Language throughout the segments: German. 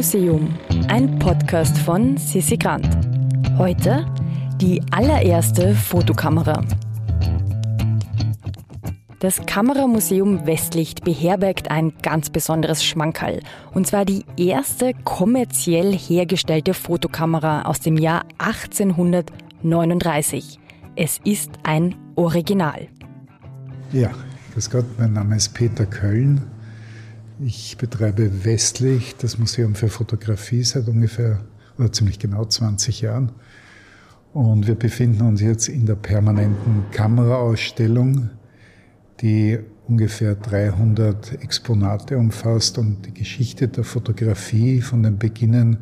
Museum, ein Podcast von Sissi Grant. Heute die allererste Fotokamera. Das Kameramuseum Westlicht beherbergt ein ganz besonderes Schmankerl. Und zwar die erste kommerziell hergestellte Fotokamera aus dem Jahr 1839. Es ist ein Original. Ja, grüß Gott, mein Name ist Peter Köln. Ich betreibe Westlich, das Museum für Fotografie, seit ungefähr oder ziemlich genau 20 Jahren. Und wir befinden uns jetzt in der permanenten Kameraausstellung, die ungefähr 300 Exponate umfasst und die Geschichte der Fotografie von den Beginnen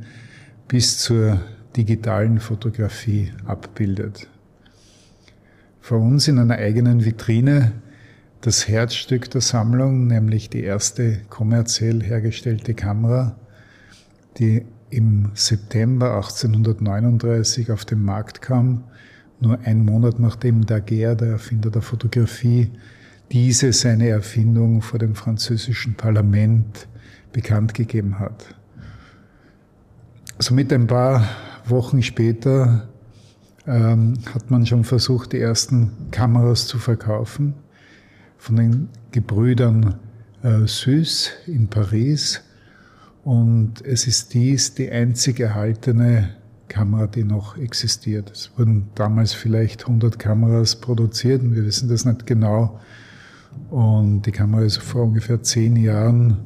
bis zur digitalen Fotografie abbildet. Vor uns in einer eigenen Vitrine das Herzstück der Sammlung, nämlich die erste kommerziell hergestellte Kamera, die im September 1839 auf den Markt kam, nur ein Monat nachdem Daguerre, der Erfinder der Fotografie, diese seine Erfindung vor dem französischen Parlament bekannt gegeben hat. Somit ein paar Wochen später ähm, hat man schon versucht, die ersten Kameras zu verkaufen von den Gebrüdern äh, Süß in Paris. Und es ist dies die einzig erhaltene Kamera, die noch existiert. Es wurden damals vielleicht 100 Kameras produziert wir wissen das nicht genau. Und die Kamera ist vor ungefähr zehn Jahren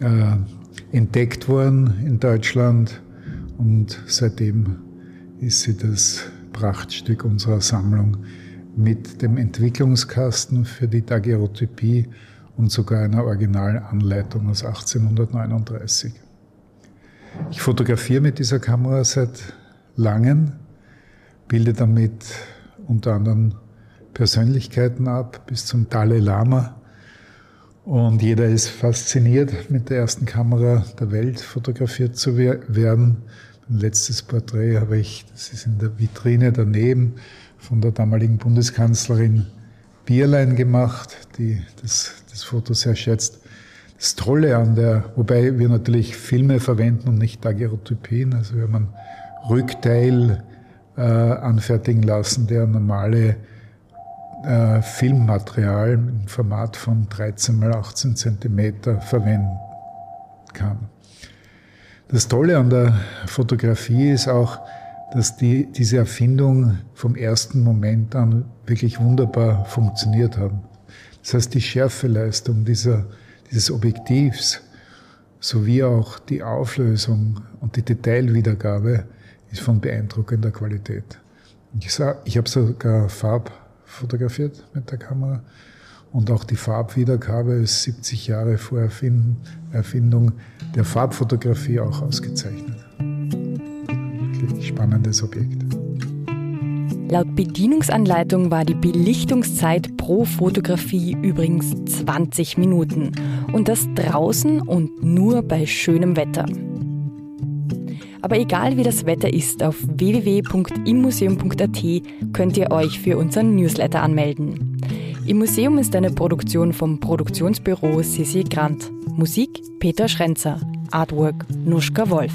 äh, entdeckt worden in Deutschland und seitdem ist sie das Prachtstück unserer Sammlung mit dem Entwicklungskasten für die Daguerreotypie und sogar einer originalen Anleitung aus 1839. Ich fotografiere mit dieser Kamera seit langem, bilde damit unter anderem Persönlichkeiten ab, bis zum Dalai Lama. Und jeder ist fasziniert, mit der ersten Kamera der Welt fotografiert zu werden. Mein letztes Porträt habe ich, das ist in der Vitrine daneben, von der damaligen Bundeskanzlerin Bierlein gemacht, die das, das Foto sehr schätzt. Das Tolle an der, wobei wir natürlich Filme verwenden und nicht Daguerreotypien, also wir haben einen Rückteil äh, anfertigen lassen, der normale äh, Filmmaterial im Format von 13 mal 18 Zentimeter verwenden kann. Das Tolle an der Fotografie ist auch, dass die, diese Erfindung vom ersten Moment an wirklich wunderbar funktioniert haben. Das heißt, die Schärfeleistung dieser, dieses Objektivs sowie auch die Auflösung und die Detailwiedergabe ist von beeindruckender Qualität. Ich, sag, ich habe sogar Farb fotografiert mit der Kamera und auch die Farbwiedergabe ist 70 Jahre vor Erfindung der Farbfotografie auch ausgezeichnet wirklich spannendes Objekt. Laut Bedienungsanleitung war die Belichtungszeit pro Fotografie übrigens 20 Minuten und das draußen und nur bei schönem Wetter. Aber egal wie das Wetter ist, auf www.immuseum.at könnt ihr euch für unseren Newsletter anmelden. Im Museum ist eine Produktion vom Produktionsbüro Sissi Grant. Musik Peter Schrenzer. Artwork Nuschka Wolf.